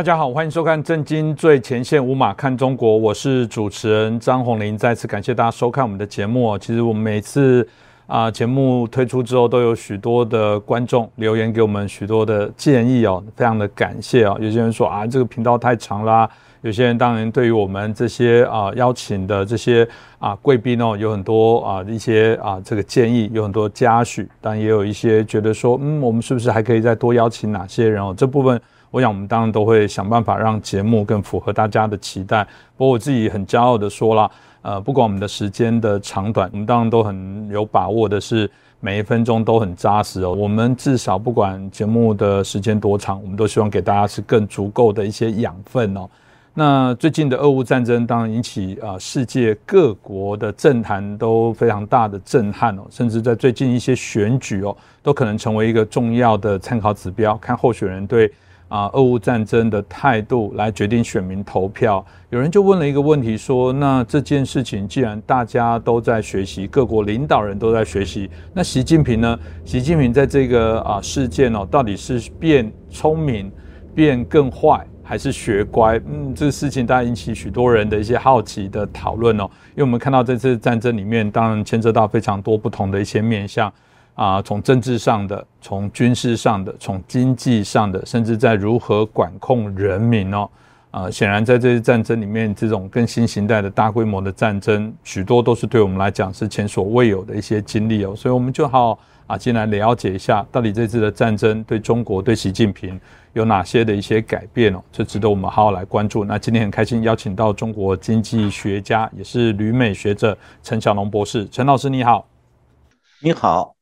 大家好，欢迎收看《震惊最前线》，无马看中国，我是主持人张宏林。再次感谢大家收看我们的节目。其实我们每次啊节目推出之后，都有许多的观众留言给我们许多的建议哦，非常的感谢哦。有些人说啊，这个频道太长啦。有些人当然对于我们这些啊邀请的这些啊贵宾哦，有很多啊一些啊这个建议，有很多嘉许，但也有一些觉得说，嗯，我们是不是还可以再多邀请哪些人哦？这部分。我想，我们当然都会想办法让节目更符合大家的期待。不过，我自己很骄傲的说了，呃，不管我们的时间的长短，我们当然都很有把握的是每一分钟都很扎实哦。我们至少不管节目的时间多长，我们都希望给大家是更足够的一些养分哦。那最近的俄乌战争当然引起啊世界各国的政坛都非常大的震撼哦，甚至在最近一些选举哦，都可能成为一个重要的参考指标，看候选人对。啊，俄乌战争的态度来决定选民投票。有人就问了一个问题，说：那这件事情既然大家都在学习，各国领导人都在学习，那习近平呢？习近平在这个啊事件哦，到底是变聪明、变更坏，还是学乖？嗯，这个事情大家引起许多人的一些好奇的讨论哦。因为我们看到这次战争里面，当然牵涉到非常多不同的一些面向。啊，从政治上的，从军事上的，从经济上的，甚至在如何管控人民哦，啊，显然在这些战争里面，这种更新形态的大规模的战争，许多都是对我们来讲是前所未有的一些经历哦，所以我们就好啊，进来了解一下，到底这次的战争对中国、对习近平有哪些的一些改变哦，这值得我们好好来关注。那今天很开心邀请到中国经济学家，也是旅美学者陈小龙博士，陈老师你好，你好。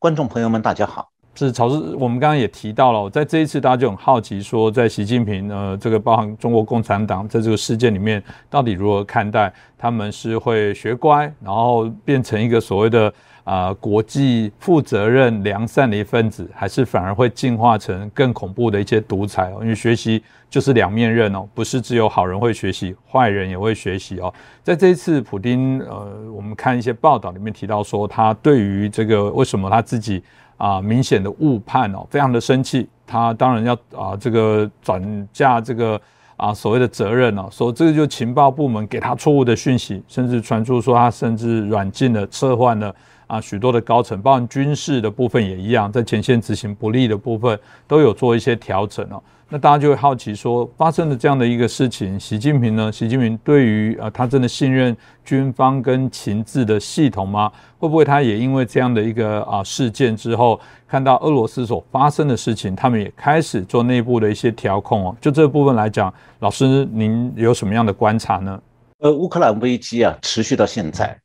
观众朋友们，大家好。是曹志，我们刚刚也提到了，在这一次大家就很好奇，说在习近平呃这个包含中国共产党在这个事件里面，到底如何看待？他们是会学乖，然后变成一个所谓的啊国际负责任良善的一份子，还是反而会进化成更恐怖的一些独裁哦？因为学习就是两面刃哦，不是只有好人会学习，坏人也会学习哦。在这一次，普丁呃，我们看一些报道里面提到说，他对于这个为什么他自己啊明显的误判哦，非常的生气。他当然要啊这个转嫁这个啊所谓的责任哦，说这个就情报部门给他错误的讯息，甚至传出说他甚至软禁了、撤换了啊许多的高层，包含军事的部分也一样，在前线执行不利的部分都有做一些调整哦。那大家就会好奇说，发生了这样的一个事情，习近平呢？习近平对于啊，他真的信任军方跟情治的系统吗？会不会他也因为这样的一个啊事件之后，看到俄罗斯所发生的事情，他们也开始做内部的一些调控哦？就这部分来讲，老师您有什么样的观察呢？呃，乌克兰危机啊，持续到现在，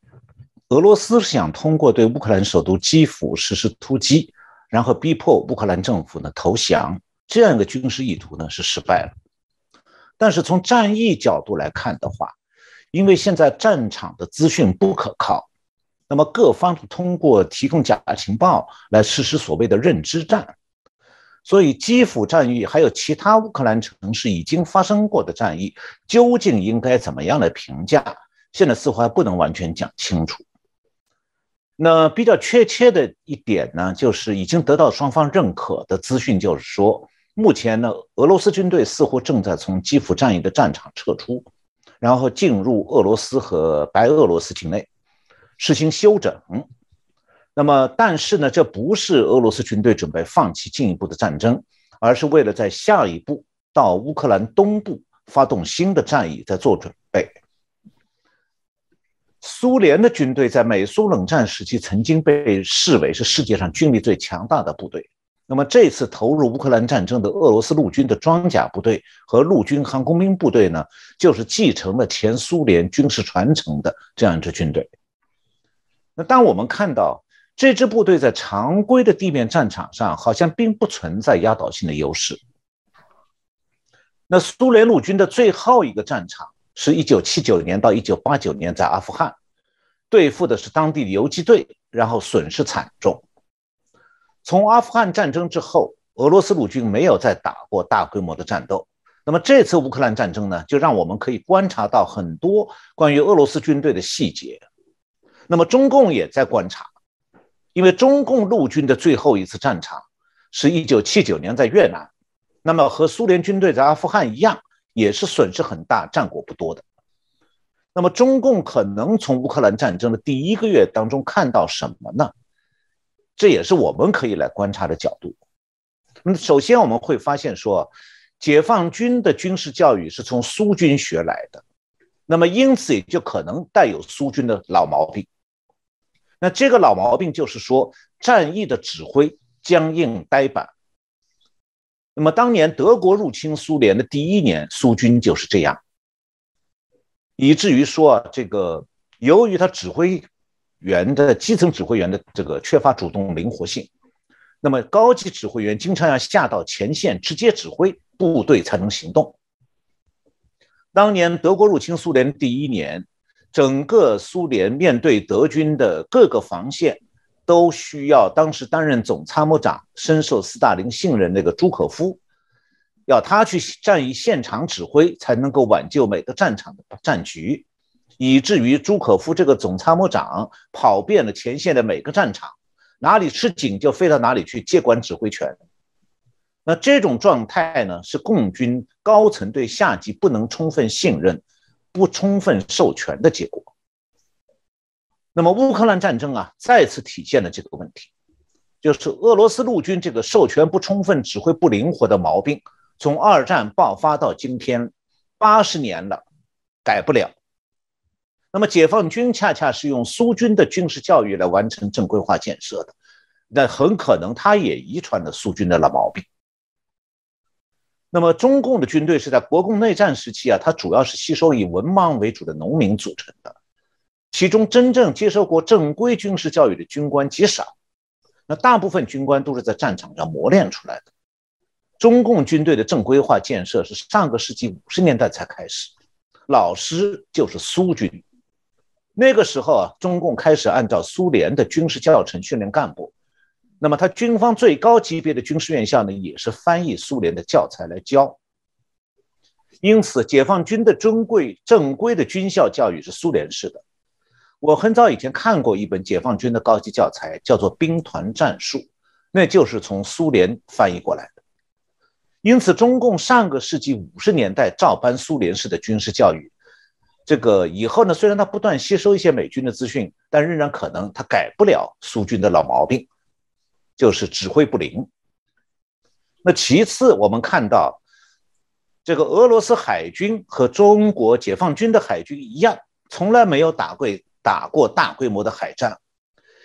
俄罗斯是想通过对乌克兰首都基辅实施突击，然后逼迫乌克兰政府呢投降。这样一个军事意图呢是失败了，但是从战役角度来看的话，因为现在战场的资讯不可靠，那么各方通过提供假情报来实施所谓的认知战，所以基辅战役还有其他乌克兰城市已经发生过的战役，究竟应该怎么样来评价？现在似乎还不能完全讲清楚。那比较确切的一点呢，就是已经得到双方认可的资讯，就是说。目前呢，俄罗斯军队似乎正在从基辅战役的战场撤出，然后进入俄罗斯和白俄罗斯境内实行休整。那么，但是呢，这不是俄罗斯军队准备放弃进一步的战争，而是为了在下一步到乌克兰东部发动新的战役在做准备。苏联的军队在美苏冷战时期曾经被视为是世界上军力最强大的部队。那么这次投入乌克兰战争的俄罗斯陆军的装甲部队和陆军航空兵部队呢，就是继承了前苏联军事传承的这样一支军队。那当我们看到这支部队在常规的地面战场上好像并不存在压倒性的优势。那苏联陆军的最后一个战场是一九七九年到一九八九年在阿富汗，对付的是当地游击队，然后损失惨重。从阿富汗战争之后，俄罗斯陆军没有再打过大规模的战斗。那么这次乌克兰战争呢，就让我们可以观察到很多关于俄罗斯军队的细节。那么中共也在观察，因为中共陆军的最后一次战场是一九七九年在越南，那么和苏联军队在阿富汗一样，也是损失很大、战果不多的。那么中共可能从乌克兰战争的第一个月当中看到什么呢？这也是我们可以来观察的角度。那首先我们会发现说，解放军的军事教育是从苏军学来的，那么因此也就可能带有苏军的老毛病。那这个老毛病就是说，战役的指挥僵硬呆板。那么当年德国入侵苏联的第一年，苏军就是这样，以至于说这个由于他指挥员的基层指挥员的这个缺乏主动灵活性，那么高级指挥员经常要下到前线直接指挥部队才能行动。当年德国入侵苏联第一年，整个苏联面对德军的各个防线。都需要当时担任总参谋长、深受斯大林信任那个朱可夫，要他去战役现场指挥，才能够挽救每个战场的战局，以至于朱可夫这个总参谋长跑遍了前线的每个战场，哪里吃紧就飞到哪里去接管指挥权。那这种状态呢，是共军高层对下级不能充分信任、不充分授权的结果。那么乌克兰战争啊，再次体现了这个问题，就是俄罗斯陆军这个授权不充分、指挥不灵活的毛病，从二战爆发到今天，八十年了，改不了。那么解放军恰恰是用苏军的军事教育来完成正规化建设的，那很可能他也遗传了苏军的老毛病。那么中共的军队是在国共内战时期啊，它主要是吸收以文盲为主的农民组成的。其中真正接受过正规军事教育的军官极少，那大部分军官都是在战场上磨练出来的。中共军队的正规化建设是上个世纪五十年代才开始，老师就是苏军。那个时候啊，中共开始按照苏联的军事教程训练干部，那么他军方最高级别的军事院校呢，也是翻译苏联的教材来教。因此，解放军的尊贵正规的军校教育是苏联式的。我很早以前看过一本解放军的高级教材，叫做《兵团战术》，那就是从苏联翻译过来的。因此，中共上个世纪五十年代照搬苏联式的军事教育，这个以后呢，虽然他不断吸收一些美军的资讯，但仍然可能他改不了苏军的老毛病，就是指挥不灵。那其次，我们看到这个俄罗斯海军和中国解放军的海军一样，从来没有打过。打过大规模的海战，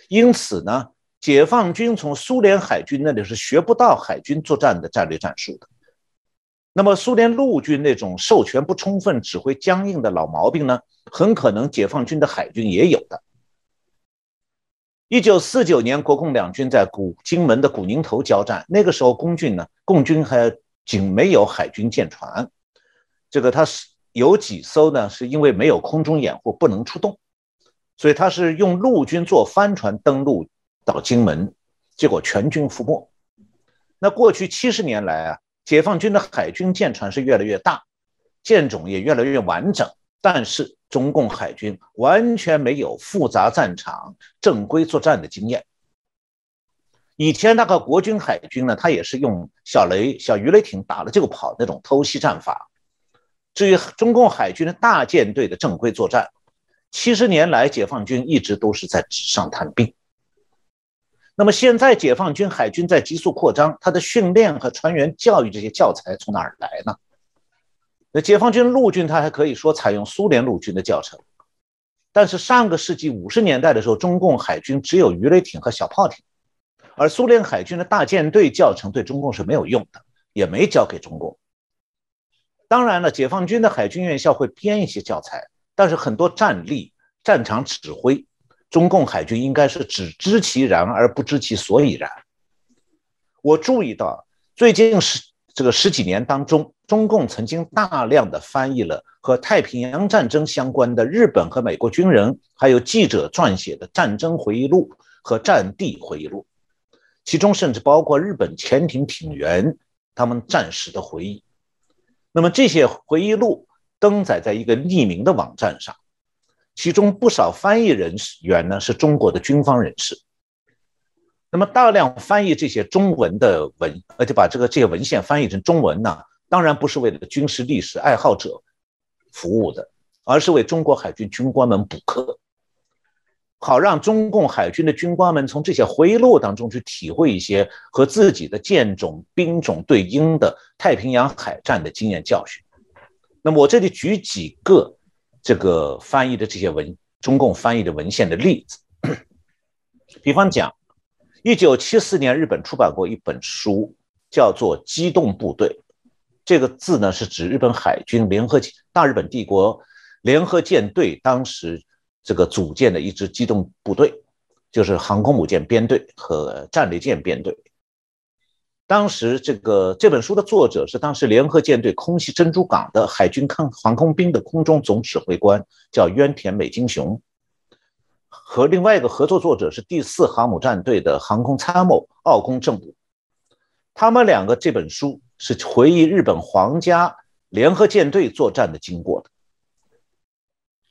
因此呢，解放军从苏联海军那里是学不到海军作战的战略战术的。那么，苏联陆军那种授权不充分、指挥僵硬的老毛病呢，很可能解放军的海军也有的。一九四九年，国共两军在古金门的古宁头交战，那个时候，共军呢，共军还仅没有海军舰船，这个他是有几艘呢，是因为没有空中掩护，不能出动。所以他是用陆军坐帆船登陆到金门，结果全军覆没。那过去七十年来啊，解放军的海军舰船是越来越大，舰种也越来越完整，但是中共海军完全没有复杂战场正规作战的经验。以前那个国军海军呢，他也是用小雷、小鱼雷艇打了就跑那种偷袭战法。至于中共海军的大舰队的正规作战，七十年来，解放军一直都是在纸上谈兵。那么现在，解放军海军在急速扩张，它的训练和船员教育这些教材从哪儿来呢？那解放军陆军，它还可以说采用苏联陆军的教程。但是上个世纪五十年代的时候，中共海军只有鱼雷艇和小炮艇，而苏联海军的大舰队教程对中共是没有用的，也没教给中共。当然了，解放军的海军院校会编一些教材。但是很多战力、战场指挥，中共海军应该是只知其然而不知其所以然。我注意到最近十这个十几年当中，中共曾经大量的翻译了和太平洋战争相关的日本和美国军人还有记者撰写的战争回忆录和战地回忆录，其中甚至包括日本潜艇艇员他们战时的回忆。那么这些回忆录。登载在一个匿名的网站上，其中不少翻译人员呢是中国的军方人士。那么大量翻译这些中文的文，而且把这个这些文献翻译成中文呢，当然不是为了军事历史爱好者服务的，而是为中国海军军官们补课，好让中共海军的军官们从这些回忆录当中去体会一些和自己的舰种兵种对应的太平洋海战的经验教训。那么我这里举几个这个翻译的这些文，中共翻译的文献的例子，比方讲。一九七四年，日本出版过一本书，叫做《机动部队》。这个字呢，是指日本海军联合大日本帝国联合舰队当时这个组建的一支机动部队，就是航空母舰编队和战列舰编队。当时这个这本书的作者是当时联合舰队空袭珍珠港的海军抗航空兵的空中总指挥官，叫渊田美金雄。和另外一个合作作者是第四航母战队的航空参谋奥宫正武，他们两个这本书是回忆日本皇家联合舰队作战的经过的。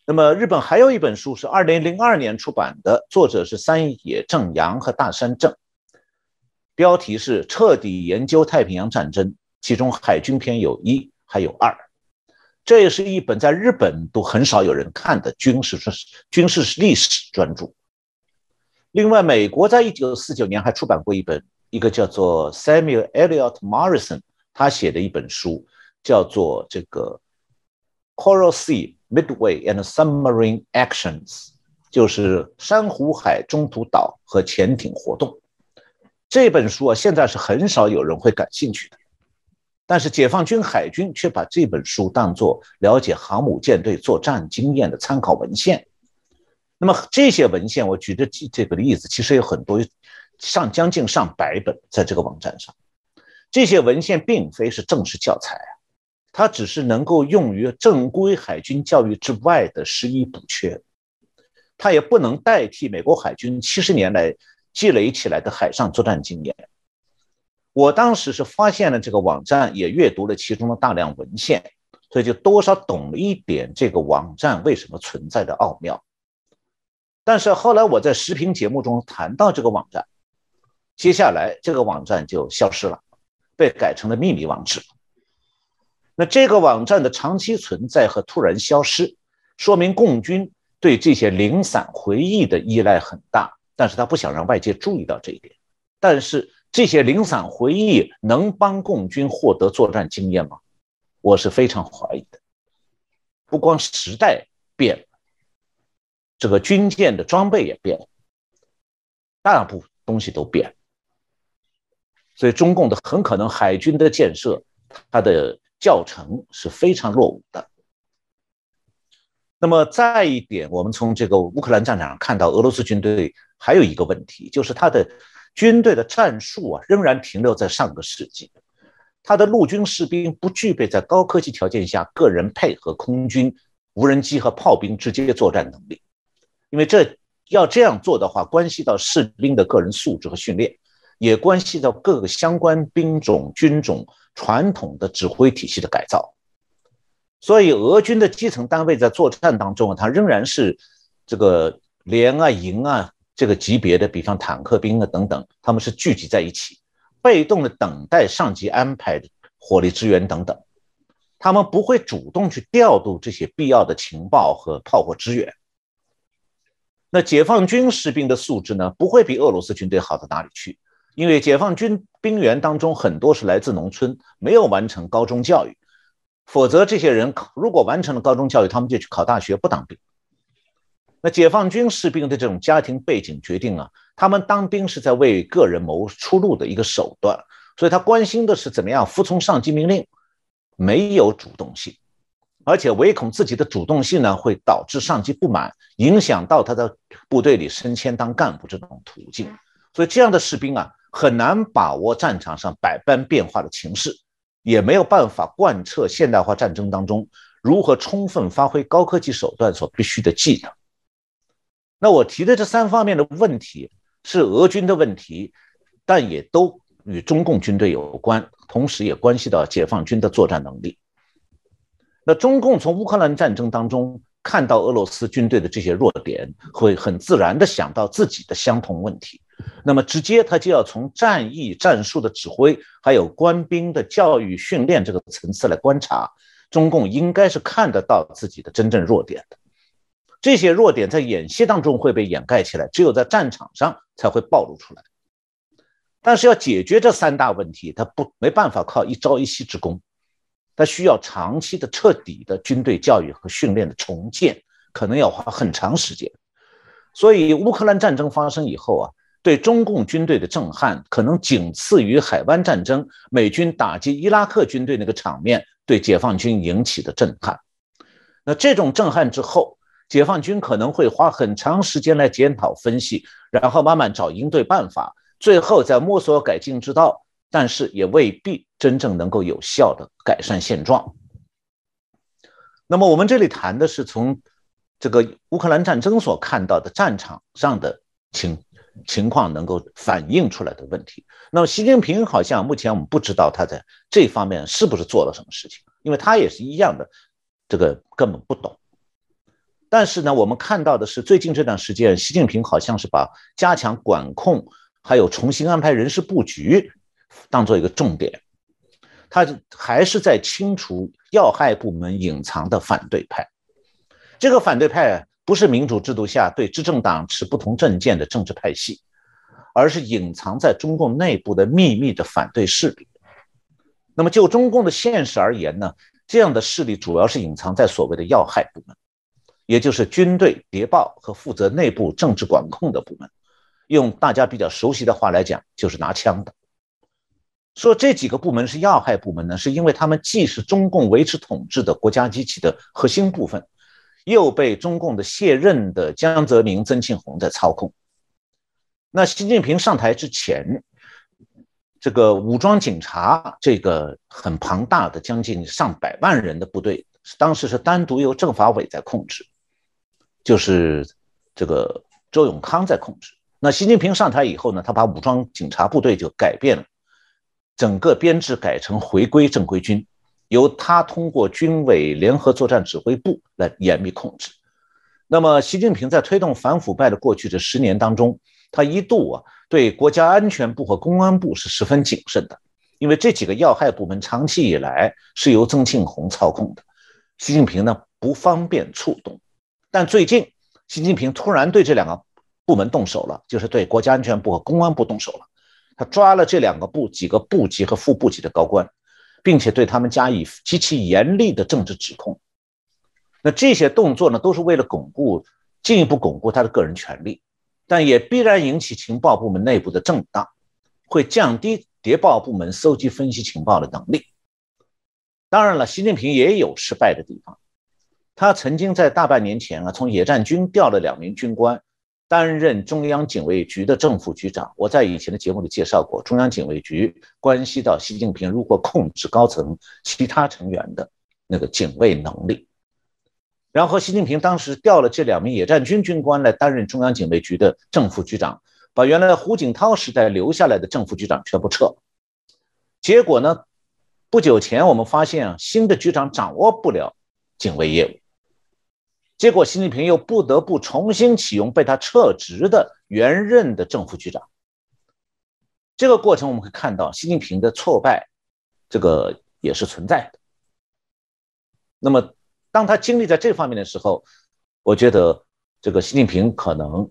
那么日本还有一本书是二零零二年出版的，作者是三野正阳和大山正，标题是彻底研究太平洋战争，其中海军篇有一还有二。这也是一本在日本都很少有人看的军事军事历史专著。另外，美国在一九四九年还出版过一本，一个叫做 Samuel Eliot Morrison 他写的一本书，叫做这个 Coral Sea Midway and Submarine Actions，就是珊瑚海中途岛和潜艇活动。这本书啊，现在是很少有人会感兴趣的。但是解放军海军却把这本书当作了解航母舰队作战经验的参考文献。那么这些文献，我举的这个例子，其实有很多，上将近上百本，在这个网站上。这些文献并非是正式教材啊，它只是能够用于正规海军教育之外的拾遗补缺，它也不能代替美国海军七十年来积累起来的海上作战经验。我当时是发现了这个网站，也阅读了其中的大量文献，所以就多少懂了一点这个网站为什么存在的奥妙。但是后来我在视频节目中谈到这个网站，接下来这个网站就消失了，被改成了秘密网址。那这个网站的长期存在和突然消失，说明共军对这些零散回忆的依赖很大，但是他不想让外界注意到这一点。但是。这些零散回忆能帮共军获得作战经验吗？我是非常怀疑的。不光时代变了，这个军舰的装备也变了，大部东西都变了。所以中共的很可能海军的建设，它的教程是非常落伍的。那么再一点，我们从这个乌克兰战场上看到，俄罗斯军队还有一个问题，就是他的。军队的战术啊，仍然停留在上个世纪。他的陆军士兵不具备在高科技条件下个人配合空军、无人机和炮兵直接作战能力，因为这要这样做的话，关系到士兵的个人素质和训练，也关系到各个相关兵种、军种传统的指挥体系的改造。所以，俄军的基层单位在作战当中啊，它仍然是这个连啊、营啊。这个级别的，比方坦克兵啊等等，他们是聚集在一起，被动的等待上级安排的火力支援等等，他们不会主动去调度这些必要的情报和炮火支援。那解放军士兵的素质呢，不会比俄罗斯军队好到哪里去，因为解放军兵员当中很多是来自农村，没有完成高中教育，否则这些人如果完成了高中教育，他们就去考大学，不当兵。那解放军士兵的这种家庭背景决定啊，他们当兵是在为个人谋出路的一个手段，所以他关心的是怎么样服从上级命令，没有主动性，而且唯恐自己的主动性呢会导致上级不满，影响到他的部队里升迁当干部这种途径，所以这样的士兵啊很难把握战场上百般变化的情势，也没有办法贯彻现代化战争当中如何充分发挥高科技手段所必须的技能。那我提的这三方面的问题是俄军的问题，但也都与中共军队有关，同时也关系到解放军的作战能力。那中共从乌克兰战争当中看到俄罗斯军队的这些弱点，会很自然地想到自己的相同问题，那么直接他就要从战役战术的指挥，还有官兵的教育训练这个层次来观察，中共应该是看得到自己的真正弱点的。这些弱点在演习当中会被掩盖起来，只有在战场上才会暴露出来。但是要解决这三大问题，他不没办法靠一朝一夕之功，他需要长期的、彻底的军队教育和训练的重建，可能要花很长时间。所以乌克兰战争发生以后啊，对中共军队的震撼可能仅次于海湾战争美军打击伊拉克军队那个场面对解放军引起的震撼。那这种震撼之后，解放军可能会花很长时间来检讨分析，然后慢慢找应对办法。最后再摸索改进之道，但是也未必真正能够有效的改善现状。那么我们这里谈的是从这个乌克兰战争所看到的战场上的情情况能够反映出来的问题。那么习近平好像目前我们不知道他在这方面是不是做了什么事情，因为他也是一样的，这个根本不懂。但是呢，我们看到的是最近这段时间，习近平好像是把加强管控。还有重新安排人事布局，当做一个重点，他还是在清除要害部门隐藏的反对派。这个反对派不是民主制度下对执政党持不同政见的政治派系，而是隐藏在中共内部的秘密的反对势力。那么就中共的现实而言呢，这样的势力主要是隐藏在所谓的要害部门，也就是军队谍报和负责内部政治管控的部门。用大家比较熟悉的话来讲，就是拿枪的。说这几个部门是要害部门呢，是因为他们既是中共维持统治的国家机器的核心部分，又被中共的卸任的江泽民、曾庆红在操控。那习近平上台之前，这个武装警察这个很庞大的将近上百万人的部队，当时是单独由政法委在控制，就是这个周永康在控制。那习近平上台以后呢，他把武装警察部队就改变了，整个编制改成回归正规军，由他通过军委联合作战指挥部来严密控制。那么，习近平在推动反腐败的过去这十年当中，他一度啊对国家安全部和公安部是十分谨慎的，因为这几个要害部门长期以来是由曾庆红操控的，习近平呢不方便触动。但最近，习近平突然对这两个。部门动手了，就是对国家安全部和公安部动手了。他抓了这两个部几个部级和副部级的高官，并且对他们加以极其严厉的政治指控。那这些动作呢，都是为了巩固、进一步巩固他的个人权利，但也必然引起情报部门内部的震荡，会降低谍报部门搜集分析情报的能力。当然了，习近平也有失败的地方。他曾经在大半年前啊，从野战军调了两名军官。担任中央警卫局的正副局长，我在以前的节目里介绍过，中央警卫局关系到习近平如何控制高层其他成员的那个警卫能力。然后，习近平当时调了这两名野战军军官来担任中央警卫局的正副局长，把原来胡锦涛时代留下来的正副局长全部撤。结果呢，不久前我们发现啊，新的局长掌握不了警卫业务。结果，习近平又不得不重新启用被他撤职的原任的正副局长。这个过程我们可以看到，习近平的挫败，这个也是存在的。那么，当他经历在这方面的时候，我觉得这个习近平可能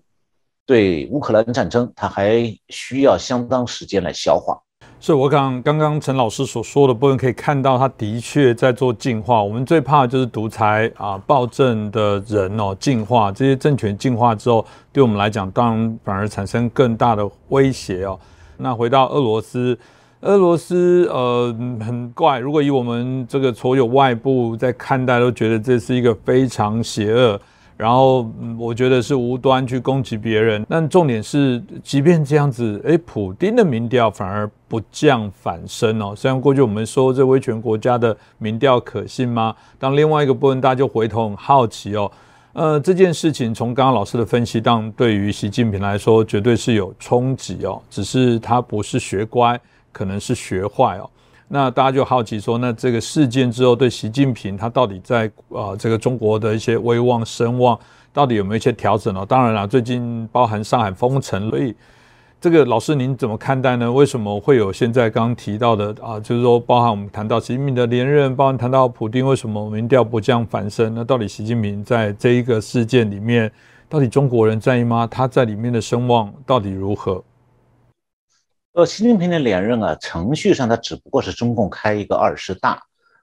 对乌克兰战争，他还需要相当时间来消化。是我刚刚刚陈老师所说的部分，可以看到他的确在做进化。我们最怕就是独裁啊、暴政的人哦，进化这些政权进化之后，对我们来讲，当然反而产生更大的威胁哦。那回到俄罗斯，俄罗斯呃很怪，如果以我们这个所有外部在看待，都觉得这是一个非常邪恶。然后我觉得是无端去攻击别人，但重点是，即便这样子，诶，普丁的民调反而不降反升哦。虽然过去我们说这威权国家的民调可信吗？当另外一个部分，大家就回头很好奇哦。呃，这件事情从刚刚老师的分析，当对于习近平来说，绝对是有冲击哦。只是他不是学乖，可能是学坏哦。那大家就好奇说，那这个事件之后对习近平他到底在啊这个中国的一些威望声望到底有没有一些调整呢？当然了，最近包含上海封城，所以这个老师您怎么看待呢？为什么会有现在刚刚提到的啊？就是说，包含我们谈到习近平的连任，包含谈到普京为什么民调不降反升？那到底习近平在这一个事件里面，到底中国人在意吗？他在里面的声望到底如何？呃，习近平的连任啊，程序上他只不过是中共开一个二十大，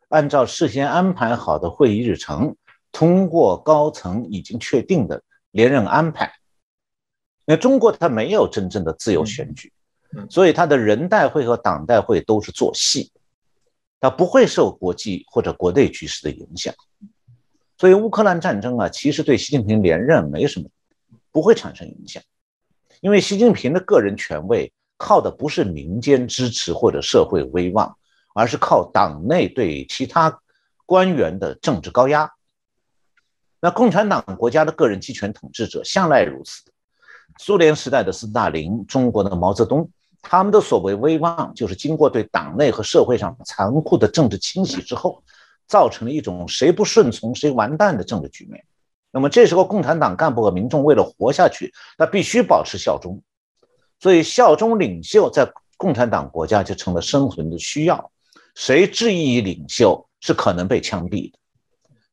按照事先安排好的会议日程，通过高层已经确定的连任安排。那中国它没有真正的自由选举，所以它的人代会和党代会都是做戏，它不会受国际或者国内局势的影响。所以乌克兰战争啊，其实对习近平连任没什么，不会产生影响，因为习近平的个人权威靠的不是民间支持或者社会威望，而是靠党内对其他官员的政治高压。那共产党国家的个人集权统治者向来如此。苏联时代的斯大林，中国的毛泽东，他们的所谓威望，就是经过对党内和社会上残酷的政治清洗之后，造成了一种谁不顺从谁完蛋的政治局面。那么这时候，共产党干部和民众为了活下去，那必须保持效忠，所以效忠领袖在共产党国家就成了生存的需要。谁质疑领袖，是可能被枪毙的。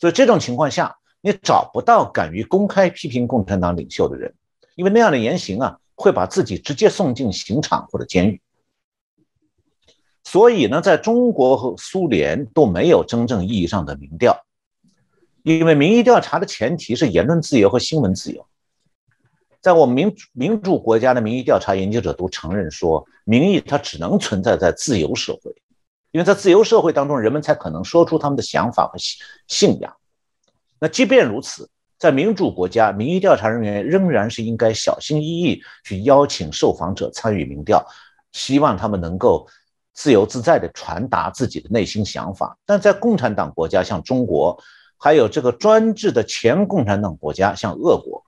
所以这种情况下，你找不到敢于公开批评共产党领袖的人。因为那样的言行啊，会把自己直接送进刑场或者监狱。所以呢，在中国和苏联都没有真正意义上的民调，因为民意调查的前提是言论自由和新闻自由。在我们民民主国家的民意调查研究者都承认说，民意它只能存在在自由社会，因为在自由社会当中，人们才可能说出他们的想法和信信仰。那即便如此。在民主国家，民意调查人员仍然是应该小心翼翼去邀请受访者参与民调，希望他们能够自由自在地传达自己的内心想法。但在共产党国家，像中国，还有这个专制的前共产党国家，像俄国，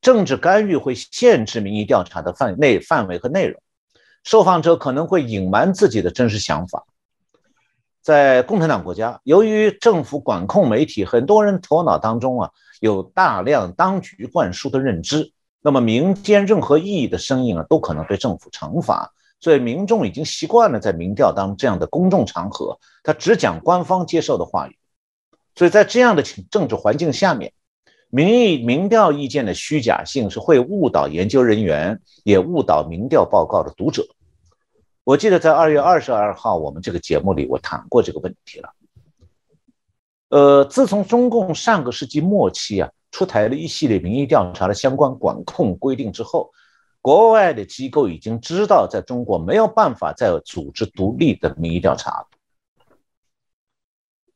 政治干预会限制民意调查的范内范围和内容，受访者可能会隐瞒自己的真实想法。在共产党国家，由于政府管控媒体，很多人头脑当中啊。有大量当局灌输的认知，那么民间任何异议的声音啊，都可能被政府惩罚。所以民众已经习惯了在民调当这样的公众场合，他只讲官方接受的话语。所以在这样的政治环境下面，民意民调意见的虚假性是会误导研究人员，也误导民调报告的读者。我记得在二月二十二号我们这个节目里，我谈过这个问题了。呃，自从中共上个世纪末期啊出台了一系列民意调查的相关管控规定之后，国外的机构已经知道，在中国没有办法再组织独立的民意调查。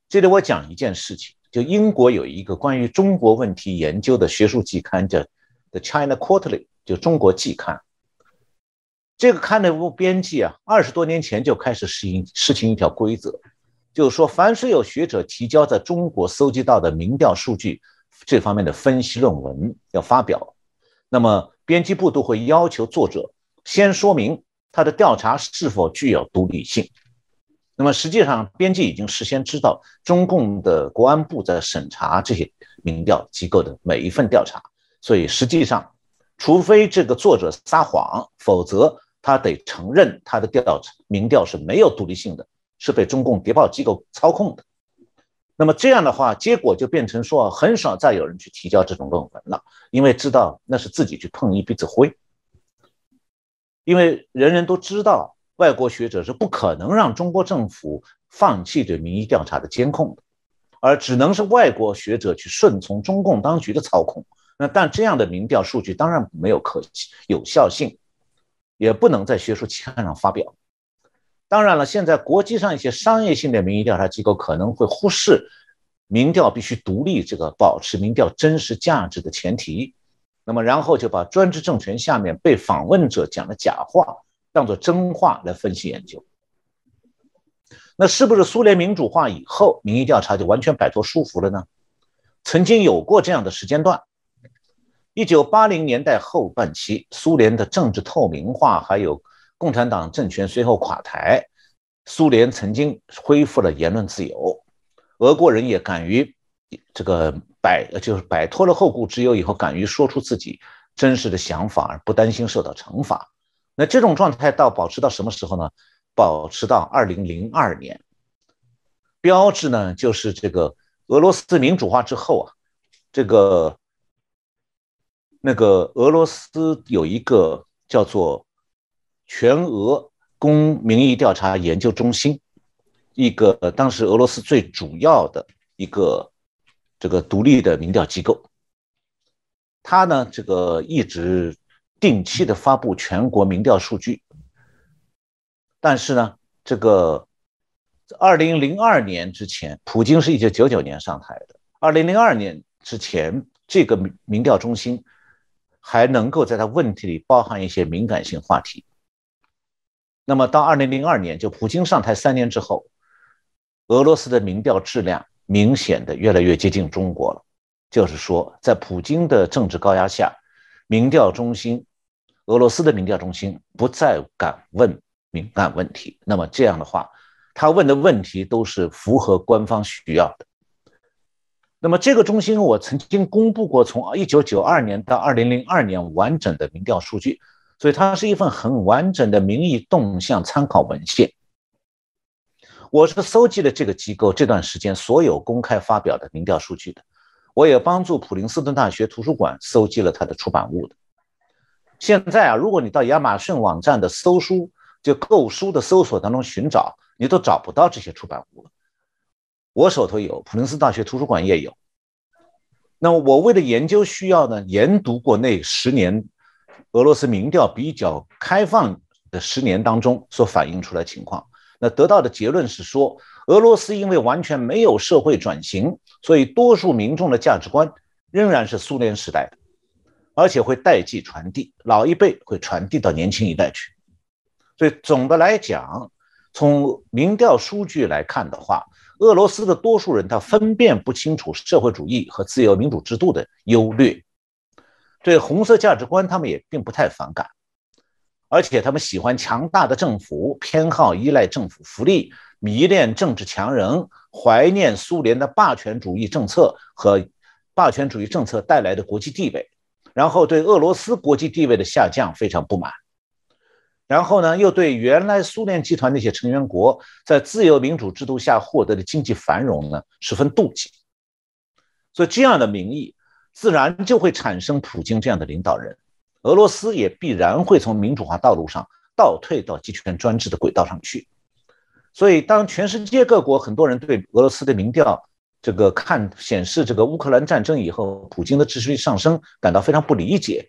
这里我讲一件事情，就英国有一个关于中国问题研究的学术季刊，叫《The China Quarterly》，就中国季刊。这个刊的编辑啊，二十多年前就开始实行实行一条规则。就是说，凡是有学者提交在中国搜集到的民调数据这方面的分析论文要发表，那么编辑部都会要求作者先说明他的调查是否具有独立性。那么实际上，编辑已经事先知道中共的国安部在审查这些民调机构的每一份调查，所以实际上，除非这个作者撒谎，否则他得承认他的调查民调是没有独立性的。是被中共谍报机构操控的，那么这样的话，结果就变成说，很少再有人去提交这种论文了，因为知道那是自己去碰一鼻子灰。因为人人都知道，外国学者是不可能让中国政府放弃对民意调查的监控的，而只能是外国学者去顺从中共当局的操控。那但这样的民调数据当然没有可有效性，也不能在学术期刊上发表。当然了，现在国际上一些商业性的民意调查机构可能会忽视民调必须独立这个保持民调真实价值的前提，那么然后就把专制政权下面被访问者讲的假话当做真话来分析研究。那是不是苏联民主化以后民意调查就完全摆脱束缚了呢？曾经有过这样的时间段，一九八零年代后半期，苏联的政治透明化还有。共产党政权随后垮台，苏联曾经恢复了言论自由，俄国人也敢于这个摆，就是摆脱了后顾之忧以后，敢于说出自己真实的想法，而不担心受到惩罚。那这种状态到保持到什么时候呢？保持到二零零二年。标志呢，就是这个俄罗斯民主化之后啊，这个那个俄罗斯有一个叫做全俄公民意调查研究中心，一个当时俄罗斯最主要的一个这个独立的民调机构。他呢，这个一直定期的发布全国民调数据，但是呢，这个。二零零二年之前，普京是一九九九年上台的。二零零二年之前，这个民民调中心还能够在他问题里包含一些敏感性话题。那么到二零零二年，就普京上台三年之后，俄罗斯的民调质量明显的越来越接近中国了。就是说，在普京的政治高压下，民调中心，俄罗斯的民调中心不再敢问敏感问题。那么这样的话，他问的问题都是符合官方需要的。那么这个中心我曾经公布过从一九九二年到二零零二年完整的民调数据，所以它是一份很完整的民意动向参考文献。我是搜集了这个机构这段时间所有公开发表的民调数据的，我也帮助普林斯顿大学图书馆搜集了它的出版物的。现在啊，如果你到亚马逊网站的搜书就购书的搜索当中寻找。你都找不到这些出版物了。我手头有，普林斯大学图书馆也有。那么我为了研究需要呢，研读过那十年俄罗斯民调比较开放的十年当中所反映出来情况。那得到的结论是说，俄罗斯因为完全没有社会转型，所以多数民众的价值观仍然是苏联时代的，而且会代际传递，老一辈会传递到年轻一代去。所以总的来讲。从民调数据来看的话，俄罗斯的多数人他分辨不清楚社会主义和自由民主制度的优劣，对红色价值观他们也并不太反感，而且他们喜欢强大的政府，偏好依赖政府福利，迷恋政治强人，怀念苏联的霸权主义政策和霸权主义政策带来的国际地位，然后对俄罗斯国际地位的下降非常不满。然后呢，又对原来苏联集团那些成员国在自由民主制度下获得的经济繁荣呢，十分妒忌。所以这样的民意自然就会产生普京这样的领导人，俄罗斯也必然会从民主化道路上倒退到集权专制的轨道上去。所以，当全世界各国很多人对俄罗斯的民调这个看显示这个乌克兰战争以后普京的支持率上升感到非常不理解，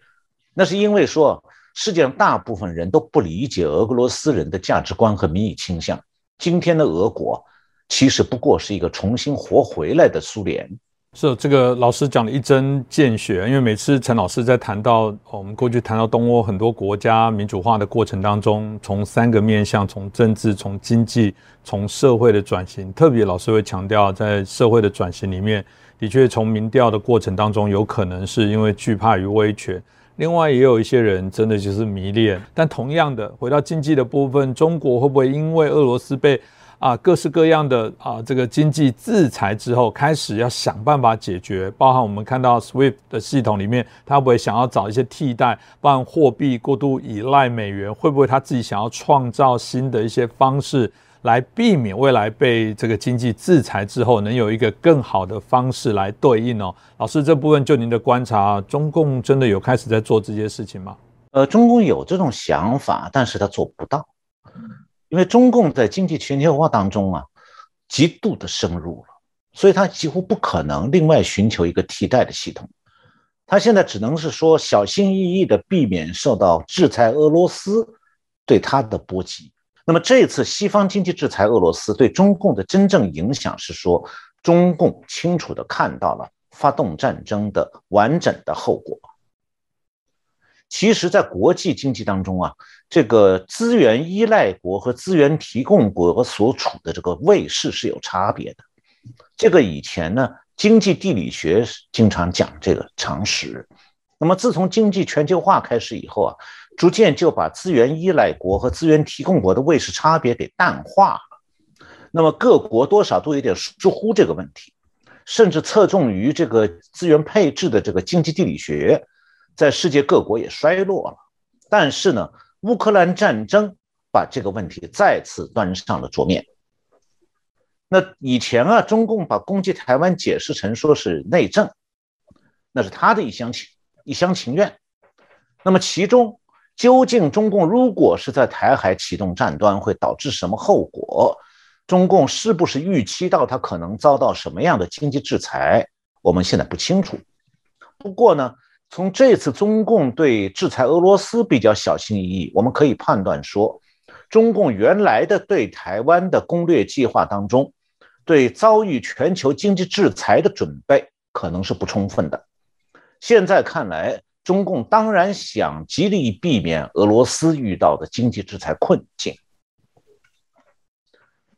那是因为说。世界上大部分人都不理解俄罗斯人的价值观和民意倾向。今天的俄国其实不过是一个重新活回来的苏联。是这个老师讲的一针见血，因为每次陈老师在谈到我们过去谈到东欧很多国家民主化的过程当中，从三个面向，从政治、从经济、从社会的转型，特别老师会强调，在社会的转型里面，的确从民调的过程当中，有可能是因为惧怕于威权。另外也有一些人真的就是迷恋，但同样的，回到经济的部分，中国会不会因为俄罗斯被啊各式各样的啊这个经济制裁之后，开始要想办法解决？包含我们看到 SWIFT 的系统里面，他会不会想要找一些替代？包含货币过度依赖美元，会不会他自己想要创造新的一些方式？来避免未来被这个经济制裁之后，能有一个更好的方式来对应哦。老师，这部分就您的观察，中共真的有开始在做这些事情吗？呃，中共有这种想法，但是他做不到，因为中共在经济全球化当中啊，极度的深入了，所以他几乎不可能另外寻求一个替代的系统。他现在只能是说小心翼翼的避免受到制裁俄罗斯对他的波及。那么这次西方经济制裁俄罗斯对中共的真正影响是说，中共清楚地看到了发动战争的完整的后果。其实，在国际经济当中啊，这个资源依赖国和资源提供国所处的这个位势是有差别的。这个以前呢，经济地理学经常讲这个常识。那么自从经济全球化开始以后啊。逐渐就把资源依赖国和资源提供国的位势差别给淡化了。那么各国多少都有点疏忽这个问题，甚至侧重于这个资源配置的这个经济地理学，在世界各国也衰落了。但是呢，乌克兰战争把这个问题再次端上了桌面。那以前啊，中共把攻击台湾解释成说是内政，那是他的一厢情一厢情愿。那么其中究竟中共如果是在台海启动战端，会导致什么后果？中共是不是预期到他可能遭到什么样的经济制裁？我们现在不清楚。不过呢，从这次中共对制裁俄罗斯比较小心翼翼，我们可以判断说，中共原来的对台湾的攻略计划当中，对遭遇全球经济制裁的准备可能是不充分的。现在看来，中共当然想极力避免俄罗斯遇到的经济制裁困境。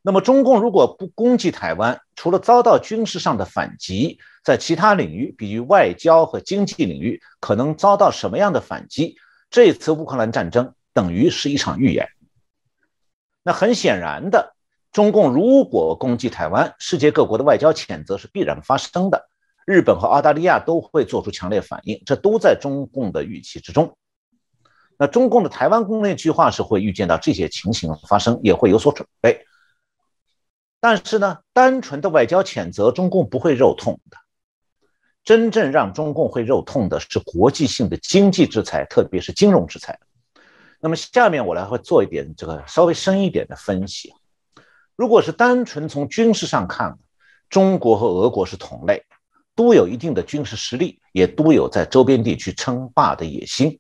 那么，中共如果不攻击台湾，除了遭到军事上的反击，在其他领域，比如外交和经济领域，可能遭到什么样的反击？这次乌克兰战争等于是一场预演。那很显然的，中共如果攻击台湾，世界各国的外交谴责是必然发生的，日本和澳大利亚都会做出强烈反应，这都在中共的预期之中。那中共的台湾攻略计划是会预见到这些情形发生，也会有所准备。但是呢，单纯的外交谴责，中共不会肉痛的。真正让中共会肉痛的是国际性的经济制裁，特别是金融制裁。那么下面我来会做一点这个稍微深一点的分析。如果是单纯从军事上看，中国和俄国是同类，都有一定的军事实力，也都有在周边地区称霸的野心。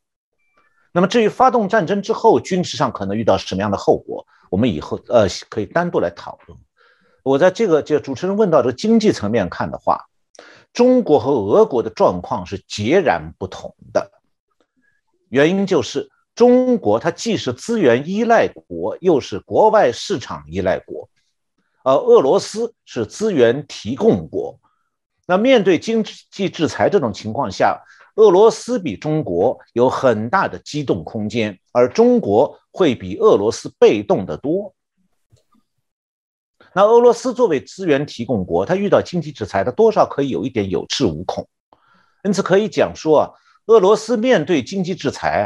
那么至于发动战争之后，军事上可能遇到什么样的后果，我们以后呃可以单独来讨论。我在这个就主持人问到这个经济层面看的话，中国和俄国的状况是截然不同的。原因就是中国它既是资源依赖国，又是国外市场依赖国，而俄罗斯是资源提供国。那面对经济制裁这种情况下，俄罗斯比中国有很大的机动空间，而中国会比俄罗斯被动的多。那俄罗斯作为资源提供国，它遇到经济制裁，它多少可以有一点有恃无恐。因此可以讲说啊，俄罗斯面对经济制裁啊，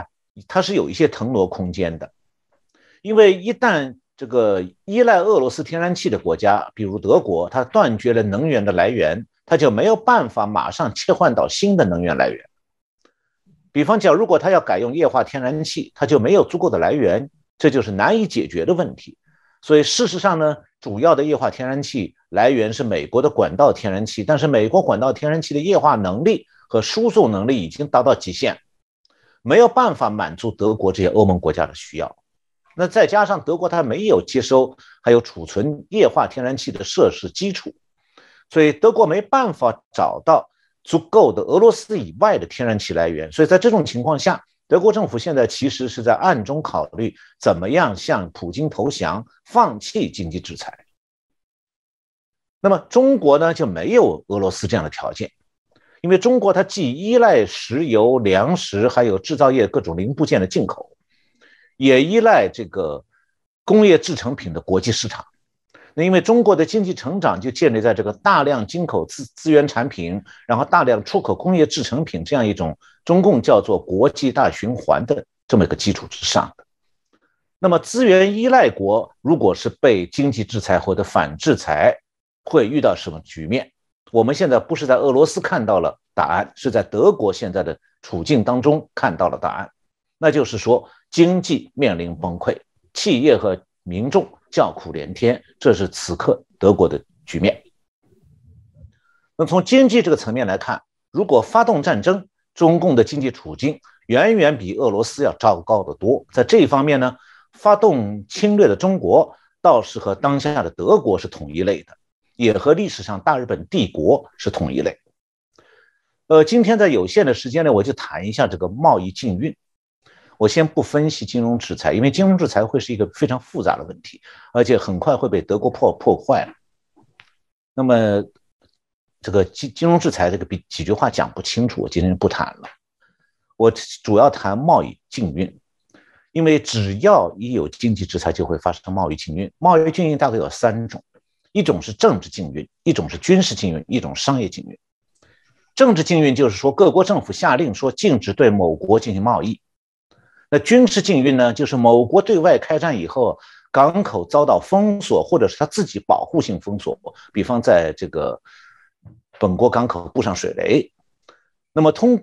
它是有一些腾挪空间的。因为一旦这个依赖俄罗斯天然气的国家，比如德国，它断绝了能源的来源，它就没有办法马上切换到新的能源来源。比方讲，如果它要改用液化天然气，它就没有足够的来源，这就是难以解决的问题。所以事实上呢。主要的液化天然气来源是美国的管道天然气，但是美国管道天然气的液化能力和输送能力已经达到极限，没有办法满足德国这些欧盟国家的需要。那再加上德国它没有接收还有储存液化天然气的设施基础，所以德国没办法找到足够的俄罗斯以外的天然气来源。所以在这种情况下，德国政府现在其实是在暗中考虑怎么样向普京投降，放弃经济制裁。那么中国呢就没有俄罗斯这样的条件，因为中国它既依赖石油、粮食，还有制造业各种零部件的进口，也依赖这个工业制成品的国际市场。那因为中国的经济成长就建立在这个大量进口资资源产品，然后大量出口工业制成品这样一种中共叫做国际大循环的这么一个基础之上的。那么资源依赖国如果是被经济制裁或者反制裁，会遇到什么局面？我们现在不是在俄罗斯看到了答案，是在德国现在的处境当中看到了答案，那就是说经济面临崩溃，企业和民众。叫苦连天，这是此刻德国的局面。那从经济这个层面来看，如果发动战争，中共的经济处境远远比俄罗斯要糟糕得多。在这一方面呢，发动侵略的中国倒是和当下的德国是同一类的，也和历史上大日本帝国是同一类。呃，今天在有限的时间内，我就谈一下这个贸易禁运。我先不分析金融制裁，因为金融制裁会是一个非常复杂的问题，而且很快会被德国破破坏了。那么，这个金金融制裁这个比几句话讲不清楚，我今天就不谈了。我主要谈贸易禁运，因为只要一有经济制裁，就会发生贸易禁运。贸易禁运大概有三种：一种是政治禁运，一种是军事禁运，一种商业禁运。政治禁运就是说，各国政府下令说禁止对某国进行贸易。那军事禁运呢，就是某国对外开战以后，港口遭到封锁，或者是他自己保护性封锁，比方在这个本国港口布上水雷，那么通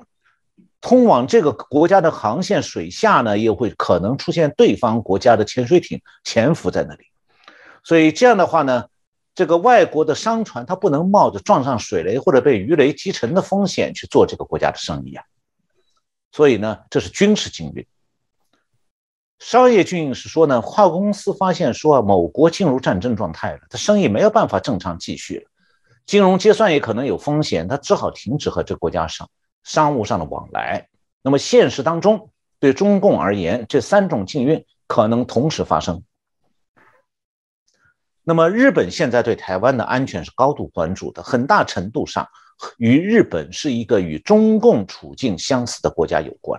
通往这个国家的航线水下呢，又会可能出现对方国家的潜水艇潜伏在那里，所以这样的话呢，这个外国的商船它不能冒着撞上水雷或者被鱼雷击沉的风险去做这个国家的生意啊，所以呢，这是军事禁运。商业禁运是说呢，跨国公司发现说某国进入战争状态了，他生意没有办法正常继续了，金融结算也可能有风险，他只好停止和这国家商商务上的往来。那么现实当中，对中共而言，这三种禁运可能同时发生。那么日本现在对台湾的安全是高度关注的，很大程度上与日本是一个与中共处境相似的国家有关。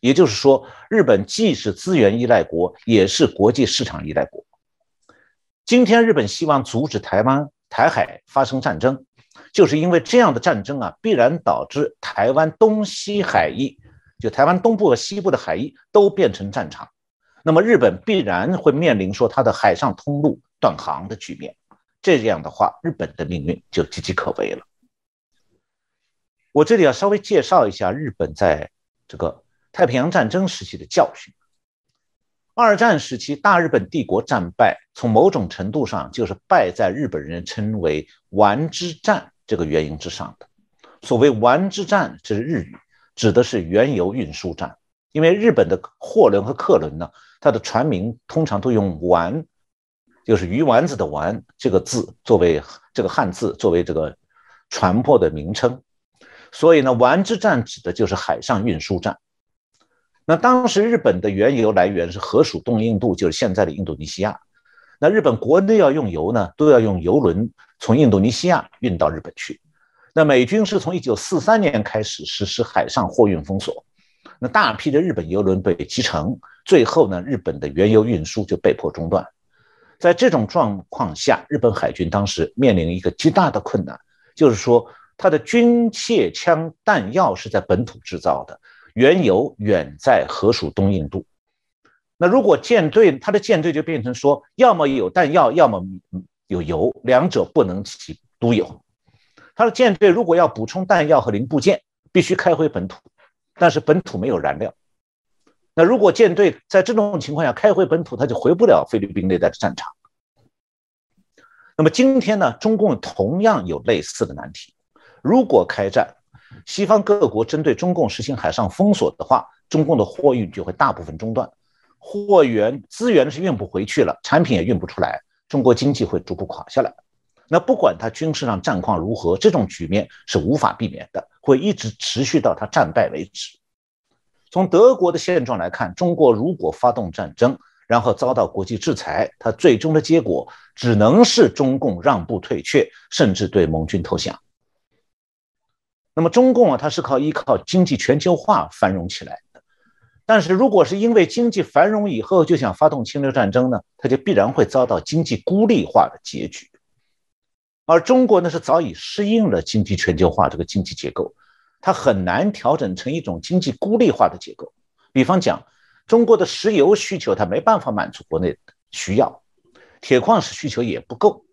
也就是说，日本既是资源依赖国，也是国际市场依赖国。今天，日本希望阻止台湾台海发生战争，就是因为这样的战争啊，必然导致台湾东西海域，就台湾东部和西部的海域都变成战场。那么，日本必然会面临说它的海上通路断航的局面。这样的话，日本的命运就岌岌可危了。我这里要稍微介绍一下日本在这个。太平洋战争时期的教训，二战时期大日本帝国战败，从某种程度上就是败在日本人称为“丸之战”这个原因之上的。所谓“丸之战”这是日语，指的是原油运输战。因为日本的货轮和客轮呢，它的船名通常都用“丸”，就是鱼丸子的“丸”这个字作为这个汉字作为这个船舶的名称，所以呢，“丸之战”指的就是海上运输战。那当时日本的原油来源是河属东印度，就是现在的印度尼西亚。那日本国内要用油呢，都要用油轮从印度尼西亚运到日本去。那美军是从1943年开始实施海上货运封锁，那大批的日本油轮被击沉，最后呢，日本的原油运输就被迫中断。在这种状况下，日本海军当时面临一个极大的困难，就是说它的军械枪弹药是在本土制造的。原油远在河属东印度，那如果舰队，它的舰队就变成说，要么有弹药，要么有油，两者不能其独有。它的舰队如果要补充弹药和零部件，必须开回本土，但是本土没有燃料。那如果舰队在这种情况下开回本土，他就回不了菲律宾那带的战场。那么今天呢，中共同样有类似的难题，如果开战。西方各国针对中共实行海上封锁的话，中共的货运就会大部分中断，货源资源是运不回去了，产品也运不出来，中国经济会逐步垮下来。那不管它军事上战况如何，这种局面是无法避免的，会一直持续到它战败为止。从德国的现状来看，中国如果发动战争，然后遭到国际制裁，它最终的结果只能是中共让步退却，甚至对盟军投降。那么中共啊，它是靠依靠经济全球化繁荣起来的，但是如果是因为经济繁荣以后就想发动侵略战争呢，它就必然会遭到经济孤立化的结局。而中国呢，是早已适应了经济全球化这个经济结构，它很难调整成一种经济孤立化的结构。比方讲，中国的石油需求它没办法满足国内需要，铁矿石需求也不够。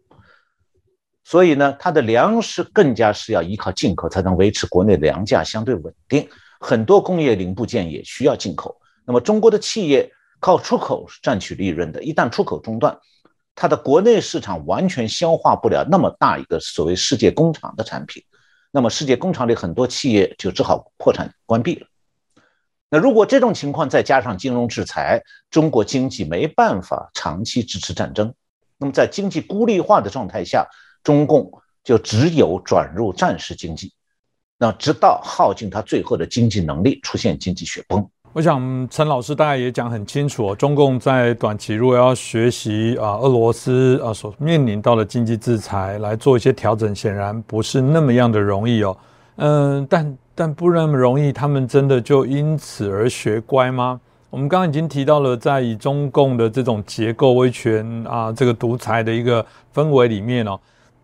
所以呢，它的粮食更加是要依靠进口才能维持国内粮价相对稳定。很多工业零部件也需要进口。那么中国的企业靠出口是赚取利润的，一旦出口中断，它的国内市场完全消化不了那么大一个所谓世界工厂的产品。那么世界工厂里很多企业就只好破产关闭了。那如果这种情况再加上金融制裁，中国经济没办法长期支持战争。那么在经济孤立化的状态下，中共就只有转入战时经济，那直到耗尽他最后的经济能力，出现经济雪崩。我想陈老师大概也讲很清楚哦，中共在短期如果要学习啊俄罗斯啊所面临到的经济制裁来做一些调整，显然不是那么样的容易哦。嗯，但但不那么容易，他们真的就因此而学乖吗？我们刚刚已经提到了，在以中共的这种结构威权啊，这个独裁的一个氛围里面哦。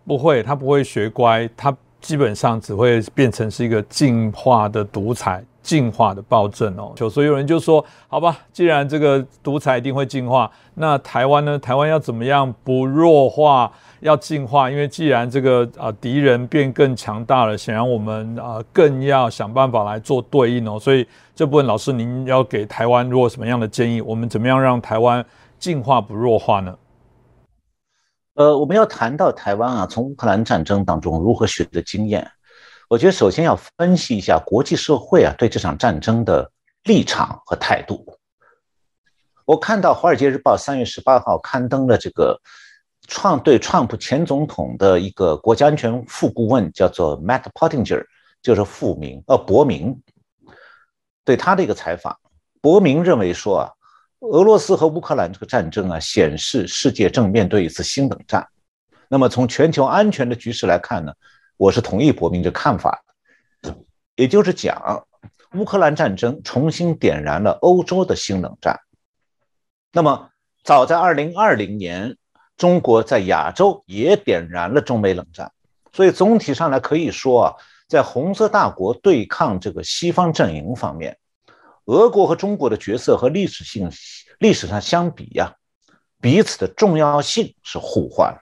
不会，他不会学乖，他基本上只会变成是一个进化的独裁，进化的暴政哦。所以有人就说，好吧，既然这个独裁一定会进化，那台湾呢？台湾要怎么样不弱化？要进化，因为既然这个啊敌人变更强大了，显然我们啊更要想办法来做对应哦。所以这部分老师，您要给台湾如果什么样的建议？我们怎么样让台湾进化不弱化呢？呃，我们要谈到台湾啊，从乌克兰战争当中如何学的经验，我觉得首先要分析一下国际社会啊对这场战争的立场和态度。我看到《华尔街日报》三月十八号刊登了这个。创对川普前总统的一个国家安全副顾问叫做 Matt Pottinger，就是富明呃伯明，对他的一个采访，伯明认为说啊，俄罗斯和乌克兰这个战争啊，显示世界正面对一次新冷战。那么从全球安全的局势来看呢，我是同意伯明这看法的，也就是讲，乌克兰战争重新点燃了欧洲的新冷战。那么早在二零二零年。中国在亚洲也点燃了中美冷战，所以总体上来可以说啊，在红色大国对抗这个西方阵营方面，俄国和中国的角色和历史性历史上相比呀，彼此的重要性是互换了。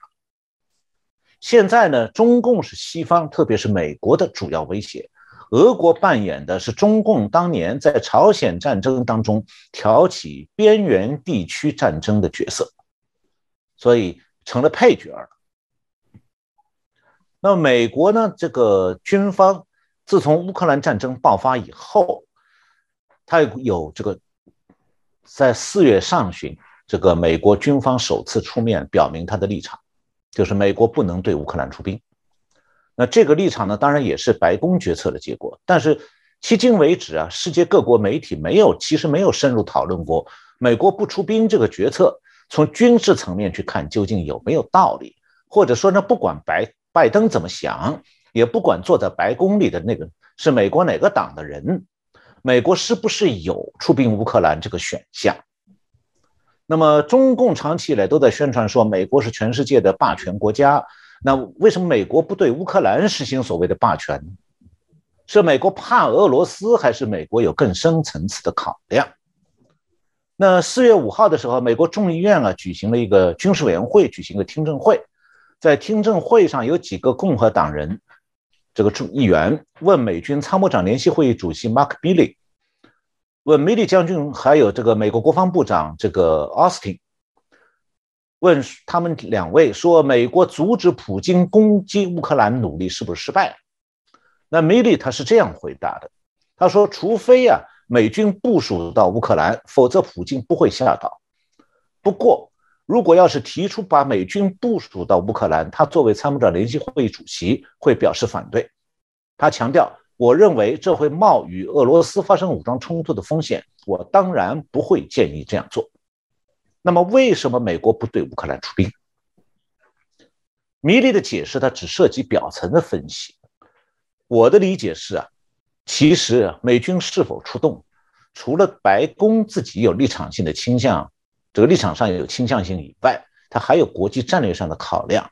现在呢，中共是西方，特别是美国的主要威胁，俄国扮演的是中共当年在朝鲜战争当中挑起边缘地区战争的角色。所以成了配角了。那美国呢？这个军方自从乌克兰战争爆发以后，他有这个在四月上旬，这个美国军方首次出面表明他的立场，就是美国不能对乌克兰出兵。那这个立场呢，当然也是白宫决策的结果。但是迄今为止啊，世界各国媒体没有，其实没有深入讨论过美国不出兵这个决策。从军事层面去看，究竟有没有道理？或者说呢，不管白拜登怎么想，也不管坐在白宫里的那个是美国哪个党的人，美国是不是有出兵乌克兰这个选项？那么中共长期以来都在宣传说美国是全世界的霸权国家，那为什么美国不对乌克兰实行所谓的霸权？是美国怕俄罗斯，还是美国有更深层次的考量？那四月五号的时候，美国众议院啊举行了一个军事委员会举行个听证会，在听证会上有几个共和党人，这个众议员问美军参谋长联席会议主席 Mark Milley，问米利将军，还有这个美国国防部长这个 Austin，问他们两位说，美国阻止普京攻击乌克兰努力是不是失败？那米利他是这样回答的，他说，除非呀。美军部署到乌克兰，否则普京不会下岛。不过，如果要是提出把美军部署到乌克兰，他作为参谋长联席会议主席会表示反对。他强调：“我认为这会冒与俄罗斯发生武装冲突的风险，我当然不会建议这样做。”那么，为什么美国不对乌克兰出兵？米利的解释，他只涉及表层的分析。我的理解是啊。其实，美军是否出动，除了白宫自己有立场性的倾向，这个立场上有倾向性以外，它还有国际战略上的考量。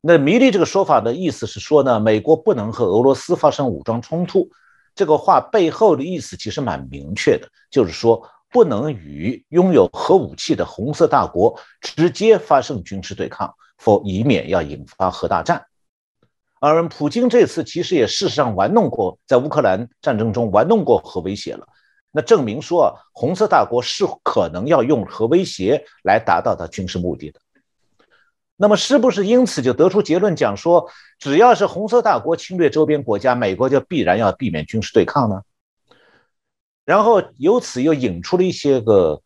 那迷利这个说法的意思是说呢，美国不能和俄罗斯发生武装冲突。这个话背后的意思其实蛮明确的，就是说不能与拥有核武器的红色大国直接发生军事对抗，否以免要引发核大战。而普京这次其实也事实上玩弄过，在乌克兰战争中玩弄过核威胁了，那证明说红色大国是可能要用核威胁来达到他军事目的的。那么是不是因此就得出结论讲说，只要是红色大国侵略周边国家，美国就必然要避免军事对抗呢？然后由此又引出了一些个。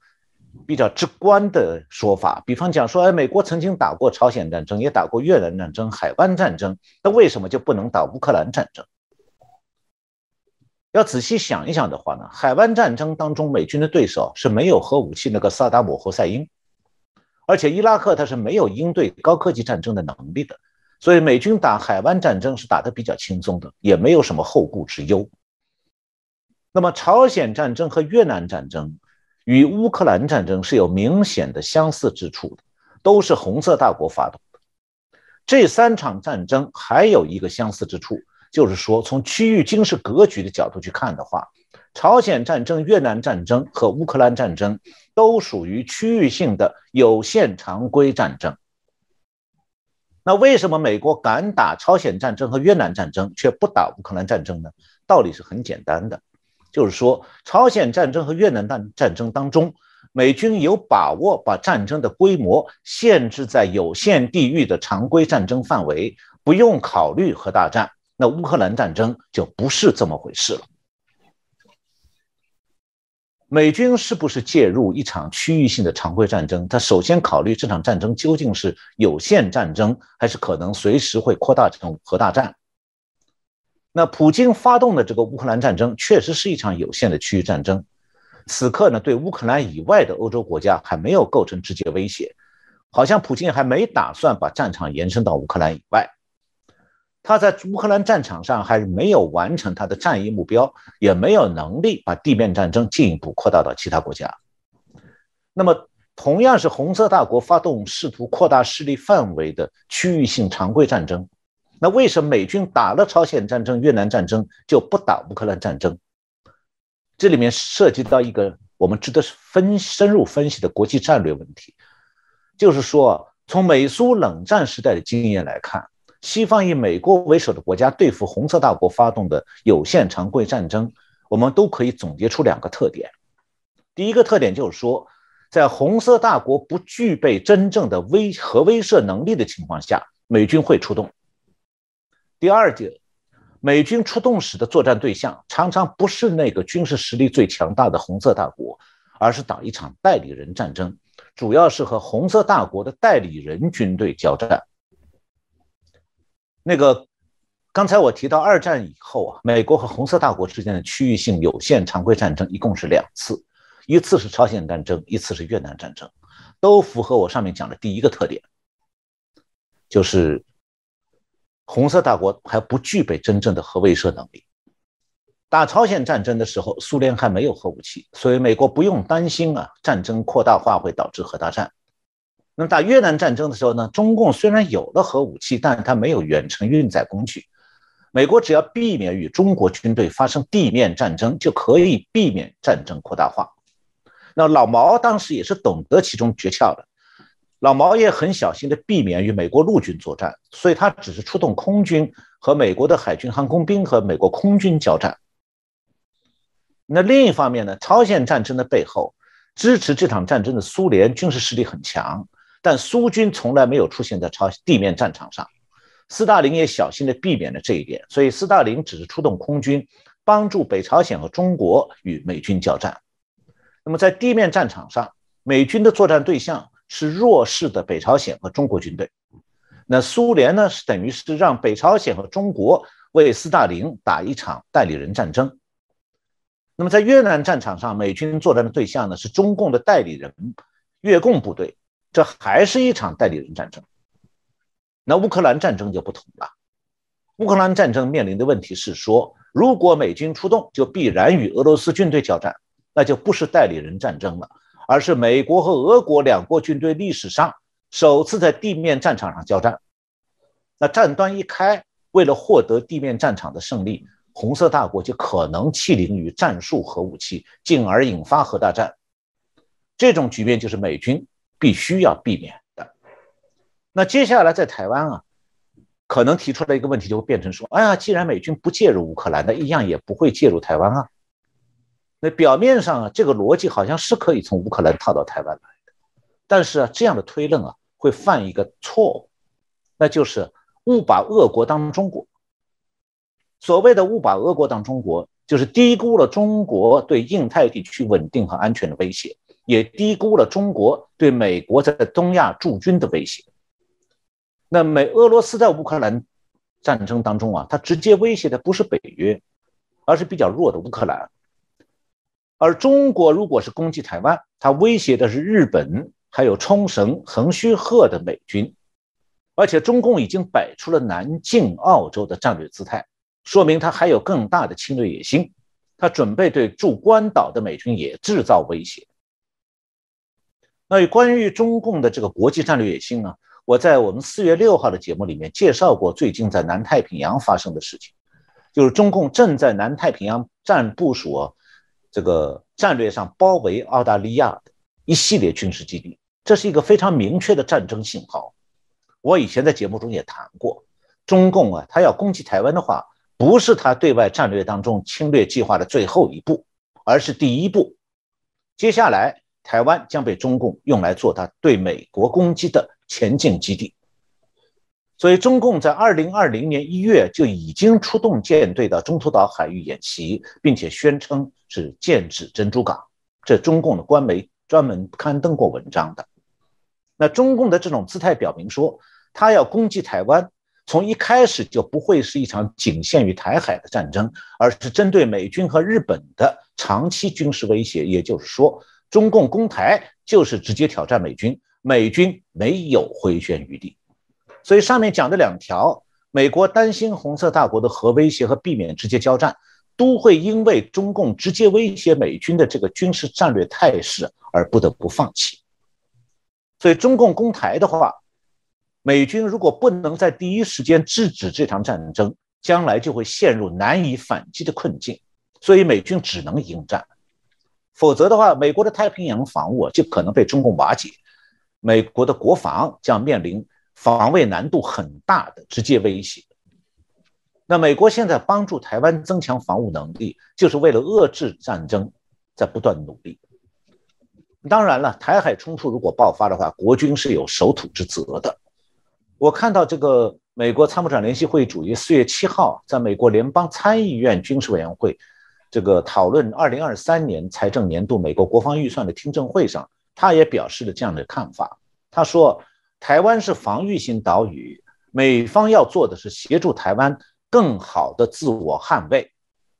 比较直观的说法，比方讲说，哎，美国曾经打过朝鲜战争，也打过越南战争、海湾战争，那为什么就不能打乌克兰战争？要仔细想一想的话呢，海湾战争当中，美军的对手是没有核武器那个萨达姆·侯赛因，而且伊拉克他是没有应对高科技战争的能力的，所以美军打海湾战争是打得比较轻松的，也没有什么后顾之忧。那么朝鲜战争和越南战争。与乌克兰战争是有明显的相似之处的，都是红色大国发动的。这三场战争还有一个相似之处，就是说，从区域军事格局的角度去看的话，朝鲜战争、越南战争和乌克兰战争都属于区域性的有限常规战争。那为什么美国敢打朝鲜战争和越南战争，却不打乌克兰战争呢？道理是很简单的，就是说，朝鲜战争和越南战战争当中，美军有把握把战争的规模限制在有限地域的常规战争范围，不用考虑核大战。那乌克兰战争就不是这么回事了。美军是不是介入一场区域性的常规战争？他首先考虑这场战争究竟是有限战争，还是可能随时会扩大成核大战？那普京发动的这个乌克兰战争确实是一场有限的区域战争，此刻呢，对乌克兰以外的欧洲国家还没有构成直接威胁，好像普京还没打算把战场延伸到乌克兰以外。他在乌克兰战场上还没有完成他的战役目标，也没有能力把地面战争进一步扩大到其他国家。那么，同样是红色大国发动试图扩大势力范围的区域性常规战争，那为什么美军打了朝鲜战争、越南战争就不打乌克兰战争？这里面涉及到一个我们值得分深入分析的国际战略问题，就是说，从美苏冷战时代的经验来看。西方以美国为首的国家对付红色大国发动的有限常规战争，我们都可以总结出两个特点。第一个特点就是说，在红色大国不具备真正的威核威慑能力的情况下，美军会出动。第二点，美军出动时的作战对象常常不是那个军事实力最强大的红色大国，而是打一场代理人战争，主要是和红色大国的代理人军队交战。那个，刚才我提到二战以后啊，美国和红色大国之间的区域性有限常规战争一共是两次，一次是朝鲜战争，一次是越南战争，都符合我上面讲的第一个特点，就是红色大国还不具备真正的核威慑能力。打朝鲜战争的时候，苏联还没有核武器，所以美国不用担心啊，战争扩大化会导致核大战。那么打越南战争的时候呢，中共虽然有了核武器，但是它没有远程运载工具。美国只要避免与中国军队发生地面战争，就可以避免战争扩大化。那老毛当时也是懂得其中诀窍的，老毛也很小心的避免与美国陆军作战，所以他只是出动空军和美国的海军航空兵和美国空军交战。那另一方面呢，朝鲜战争的背后支持这场战争的苏联军事实力很强。但苏军从来没有出现在朝地面战场上，斯大林也小心地避免了这一点，所以斯大林只是出动空军帮助北朝鲜和中国与美军交战。那么在地面战场上，美军的作战对象是弱势的北朝鲜和中国军队，那苏联呢是等于是让北朝鲜和中国为斯大林打一场代理人战争。那么在越南战场上，美军作战的对象呢是中共的代理人越共部队。这还是一场代理人战争。那乌克兰战争就不同了。乌克兰战争面临的问题是说，如果美军出动，就必然与俄罗斯军队交战，那就不是代理人战争了，而是美国和俄国两国军队历史上首次在地面战场上交战。那战端一开，为了获得地面战场的胜利，红色大国就可能弃灵于战术核武器，进而引发核大战。这种局面就是美军。必须要避免的。那接下来在台湾啊，可能提出来一个问题，就会变成说：哎呀，既然美军不介入乌克兰，那一样也不会介入台湾啊。那表面上啊，这个逻辑好像是可以从乌克兰套到台湾来的，但是啊，这样的推论啊，会犯一个错误，那就是误把俄国当中国。所谓的误把俄国当中国，就是低估了中国对印太地区稳定和安全的威胁。也低估了中国对美国在东亚驻军的威胁。那美俄罗斯在乌克兰战争当中啊，它直接威胁的不是北约，而是比较弱的乌克兰。而中国如果是攻击台湾，它威胁的是日本，还有冲绳、横须贺的美军。而且中共已经摆出了南进澳洲的战略姿态，说明他还有更大的侵略野心。他准备对驻关岛的美军也制造威胁。那关于中共的这个国际战略野心呢？我在我们四月六号的节目里面介绍过最近在南太平洋发生的事情。就是中共正在南太平洋战部署这个战略上包围澳大利亚的一系列军事基地，这是一个非常明确的战争信号。我以前在节目中也谈过，中共啊，他要攻击台湾的话，不是他对外战略当中侵略计划的最后一步，而是第一步。接下来，台湾将被中共用来做他对美国攻击的前进基地。所以，中共在二零二零年一月就已经出动舰队到中途岛海域演习，并且宣称是剑指珍珠港。这中共的官媒专门刊登过文章的。那中共的这种姿态表明说，他要攻击台湾，从一开始就不会是一场仅限于台海的战争，而是针对美军和日本的长期军事威胁。也就是说，中共攻台就是直接挑战美军，美军没有回旋余地。所以上面讲的两条，美国担心红色大国的核威胁和避免直接交战，都会因为中共直接威胁美军的这个军事战略态势而不得不放弃。所以中共攻台的话，美军如果不能在第一时间制止这场战争，将来就会陷入难以反击的困境。所以美军只能迎战，否则的话，美国的太平洋防务就可能被中共瓦解，美国的国防将面临。防卫难度很大的直接威胁。那美国现在帮助台湾增强防务能力，就是为了遏制战争，在不断努力。当然了，台海冲突如果爆发的话，国军是有守土之责的。我看到这个美国参谋长联席会议主席四月七号在美国联邦参议院军事委员会这个讨论二零二三年财政年度美国国防预算的听证会上，他也表示了这样的看法。他说。台湾是防御型岛屿，美方要做的是协助台湾更好的自我捍卫。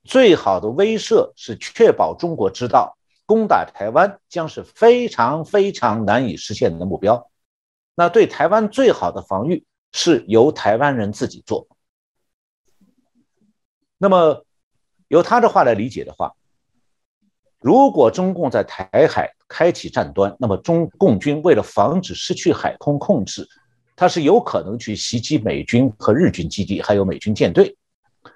最好的威慑是确保中国知道攻打台湾将是非常非常难以实现的目标。那对台湾最好的防御是由台湾人自己做。那么，由他的话来理解的话，如果中共在台海，开启战端，那么中共军为了防止失去海空控制，他是有可能去袭击美军和日军基地，还有美军舰队。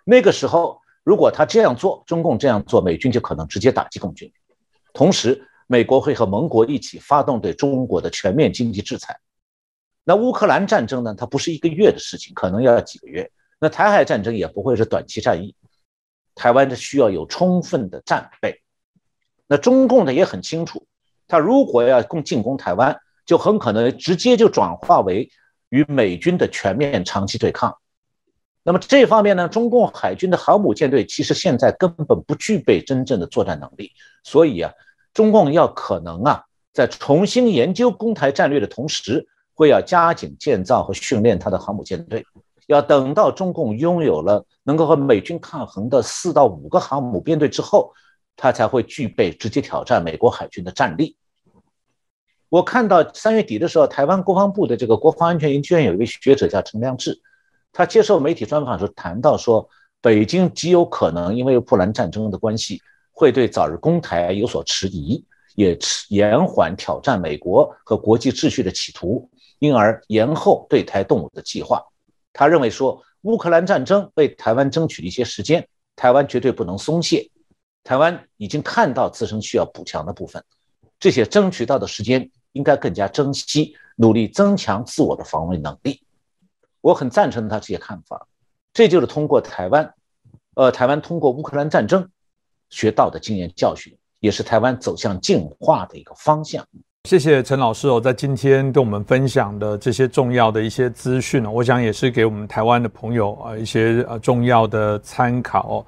那个时候，如果他这样做，中共这样做，美军就可能直接打击共军。同时，美国会和盟国一起发动对中国的全面经济制裁。那乌克兰战争呢？它不是一个月的事情，可能要几个月。那台海战争也不会是短期战役，台湾这需要有充分的战备。那中共呢也很清楚。他如果要攻进攻台湾，就很可能直接就转化为与美军的全面长期对抗。那么这方面呢，中共海军的航母舰队其实现在根本不具备真正的作战能力。所以啊，中共要可能啊，在重新研究攻台战略的同时，会要加紧建造和训练他的航母舰队。要等到中共拥有了能够和美军抗衡的四到五个航母编队之后，他才会具备直接挑战美国海军的战力。我看到三月底的时候，台湾国防部的这个国防安全研究院有一位学者叫陈良志，他接受媒体专访时谈到说，北京极有可能因为乌克兰战争的关系，会对早日攻台有所迟疑，也迟延缓挑战美国和国际秩序的企图，因而延后对台动武的计划。他认为说，乌克兰战争为台湾争取了一些时间，台湾绝对不能松懈，台湾已经看到自身需要补强的部分，这些争取到的时间。应该更加珍惜，努力增强自我的防卫能力。我很赞成他这些看法。这就是通过台湾，呃，台湾通过乌克兰战争学到的经验教训，也是台湾走向进化的一个方向。谢谢陈老师哦，在今天跟我们分享的这些重要的一些资讯呢，我想也是给我们台湾的朋友啊一些呃重要的参考。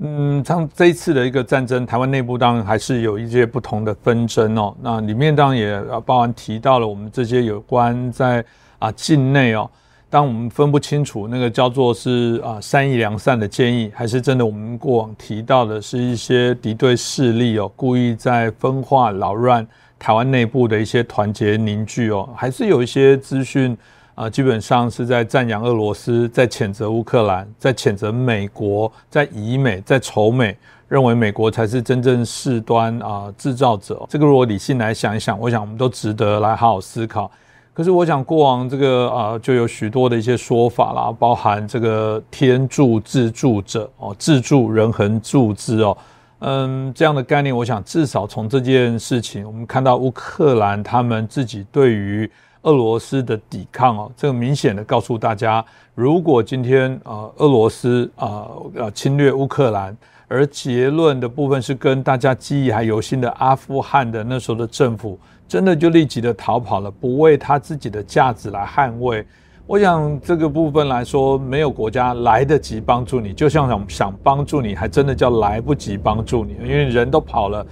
嗯，像这一次的一个战争，台湾内部当然还是有一些不同的纷争哦。那里面当然也包含提到了我们这些有关在啊境内哦，当我们分不清楚那个叫做是啊善意良善的建议，还是真的我们过往提到的是一些敌对势力哦，故意在分化扰乱台湾内部的一些团结凝聚哦，还是有一些资讯。啊，基本上是在赞扬俄罗斯，在谴责乌克兰，在谴责美国，在以美，在仇美，认为美国才是真正事端啊制造者。这个如果理性来想一想，我想我们都值得来好好思考。可是我想过往这个啊，就有许多的一些说法啦，包含这个天助自助者哦，自助人恒助之哦，嗯，这样的概念，我想至少从这件事情，我们看到乌克兰他们自己对于俄罗斯的抵抗哦，这个明显的告诉大家，如果今天啊俄罗斯啊呃侵略乌克兰，而结论的部分是跟大家记忆还犹新的阿富汗的那时候的政府。真的就立即的逃跑了，不为他自己的价值来捍卫。我想这个部分来说，没有国家来得及帮助你，就像想想帮助你，还真的叫来不及帮助你，因为人都跑了，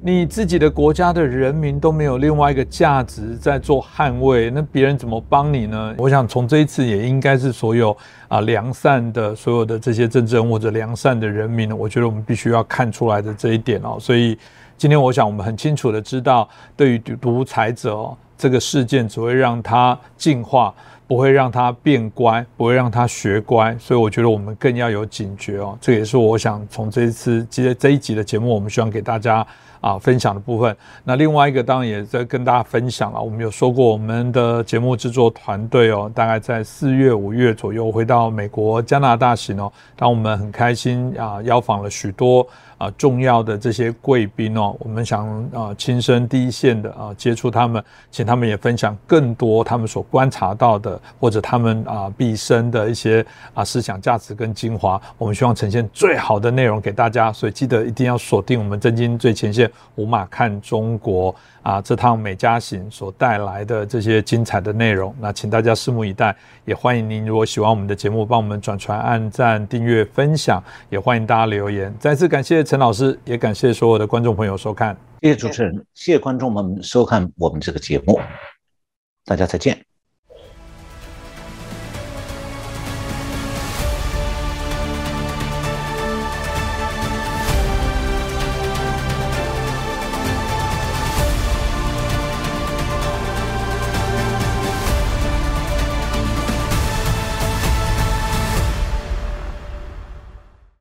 你自己的国家的人民都没有另外一个价值在做捍卫，那别人怎么帮你呢？我想从这一次也应该是所有啊良善的所有的这些政治人或者良善的人民呢，我觉得我们必须要看出来的这一点哦，所以。今天我想，我们很清楚的知道，对于独裁者哦这个事件，只会让他进化，不会让他变乖，不会让他学乖。所以我觉得我们更要有警觉哦。这也是我想从这一次接这一集的节目，我们希望给大家啊分享的部分。那另外一个当然也在跟大家分享了。我们有说过，我们的节目制作团队哦，大概在四月、五月左右回到美国、加拿大行哦。当我们很开心啊，邀访了许多。啊，重要的这些贵宾哦，我们想啊，亲身第一线的啊，接触他们，请他们也分享更多他们所观察到的，或者他们啊毕生的一些啊思想价值跟精华。我们希望呈现最好的内容给大家，所以记得一定要锁定我们真金最前线五马看中国。啊，这趟美加行所带来的这些精彩的内容，那请大家拭目以待。也欢迎您，如果喜欢我们的节目，帮我们转传、按赞、订阅、分享。也欢迎大家留言。再次感谢陈老师，也感谢所有的观众朋友收看。谢谢主持人，谢谢观众们收看我们这个节目。大家再见。